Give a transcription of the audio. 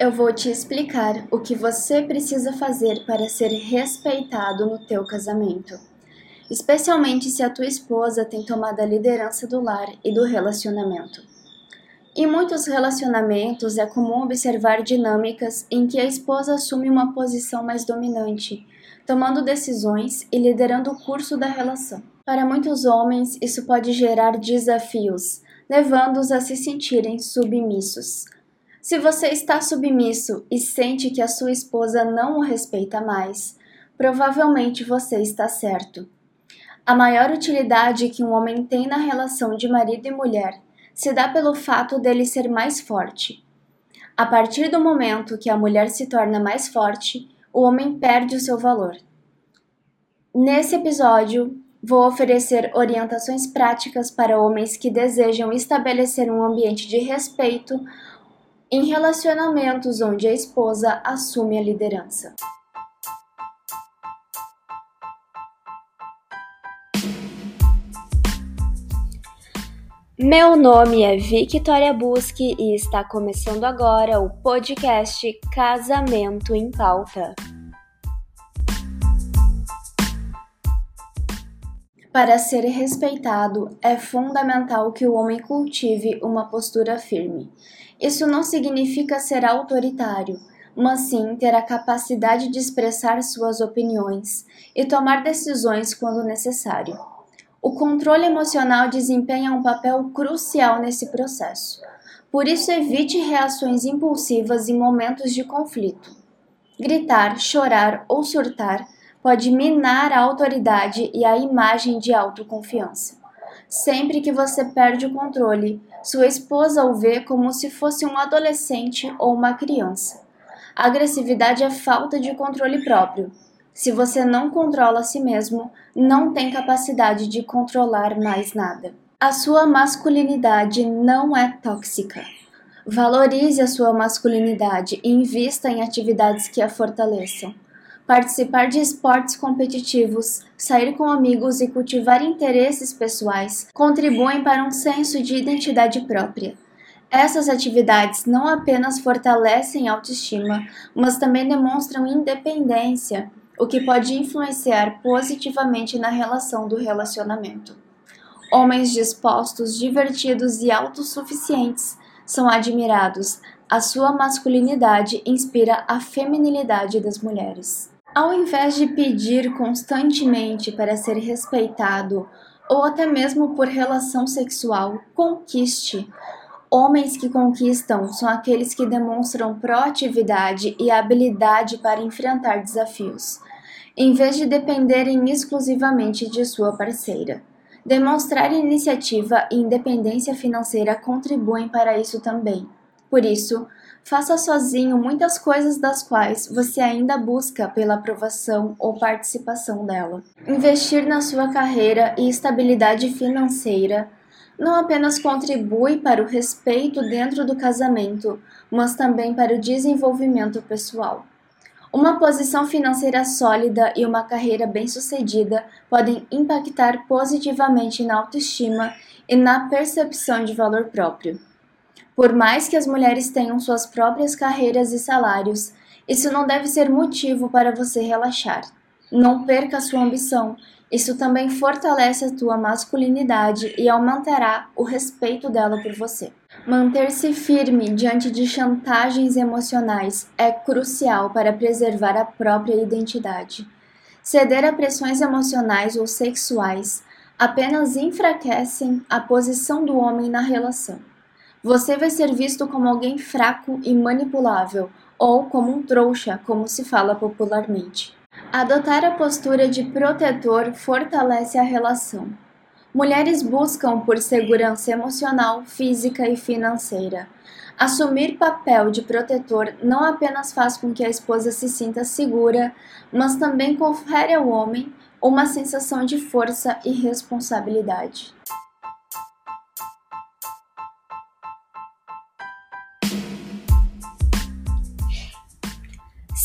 Eu vou te explicar o que você precisa fazer para ser respeitado no teu casamento, especialmente se a tua esposa tem tomado a liderança do lar e do relacionamento. Em muitos relacionamentos é comum observar dinâmicas em que a esposa assume uma posição mais dominante, tomando decisões e liderando o curso da relação. Para muitos homens, isso pode gerar desafios, levando-os a se sentirem submissos se você está submisso e sente que a sua esposa não o respeita mais, provavelmente você está certo. A maior utilidade que um homem tem na relação de marido e mulher se dá pelo fato dele ser mais forte. A partir do momento que a mulher se torna mais forte, o homem perde o seu valor. Nesse episódio, vou oferecer orientações práticas para homens que desejam estabelecer um ambiente de respeito em relacionamentos onde a esposa assume a liderança. Meu nome é Victoria Busque e está começando agora o podcast Casamento em Pauta. Para ser respeitado, é fundamental que o homem cultive uma postura firme. Isso não significa ser autoritário, mas sim ter a capacidade de expressar suas opiniões e tomar decisões quando necessário. O controle emocional desempenha um papel crucial nesse processo. Por isso, evite reações impulsivas em momentos de conflito. Gritar, chorar ou surtar pode minar a autoridade e a imagem de autoconfiança. Sempre que você perde o controle, sua esposa o vê como se fosse um adolescente ou uma criança. A agressividade é falta de controle próprio. Se você não controla a si mesmo, não tem capacidade de controlar mais nada. A sua masculinidade não é tóxica. Valorize a sua masculinidade e invista em atividades que a fortaleçam participar de esportes competitivos, sair com amigos e cultivar interesses pessoais contribuem para um senso de identidade própria. Essas atividades não apenas fortalecem a autoestima, mas também demonstram independência, o que pode influenciar positivamente na relação do relacionamento. Homens dispostos, divertidos e autossuficientes são admirados. A sua masculinidade inspira a feminilidade das mulheres. Ao invés de pedir constantemente para ser respeitado ou até mesmo por relação sexual, conquiste. Homens que conquistam são aqueles que demonstram proatividade e habilidade para enfrentar desafios, em vez de dependerem exclusivamente de sua parceira. Demonstrar iniciativa e independência financeira contribuem para isso também. Por isso, Faça sozinho muitas coisas das quais você ainda busca pela aprovação ou participação dela. Investir na sua carreira e estabilidade financeira não apenas contribui para o respeito dentro do casamento, mas também para o desenvolvimento pessoal. Uma posição financeira sólida e uma carreira bem-sucedida podem impactar positivamente na autoestima e na percepção de valor próprio. Por mais que as mulheres tenham suas próprias carreiras e salários, isso não deve ser motivo para você relaxar. Não perca sua ambição. Isso também fortalece a tua masculinidade e aumentará o respeito dela por você. Manter-se firme diante de chantagens emocionais é crucial para preservar a própria identidade. Ceder a pressões emocionais ou sexuais apenas enfraquecem a posição do homem na relação. Você vai ser visto como alguém fraco e manipulável, ou como um trouxa, como se fala popularmente. Adotar a postura de protetor fortalece a relação. Mulheres buscam por segurança emocional, física e financeira. Assumir papel de protetor não apenas faz com que a esposa se sinta segura, mas também confere ao homem uma sensação de força e responsabilidade.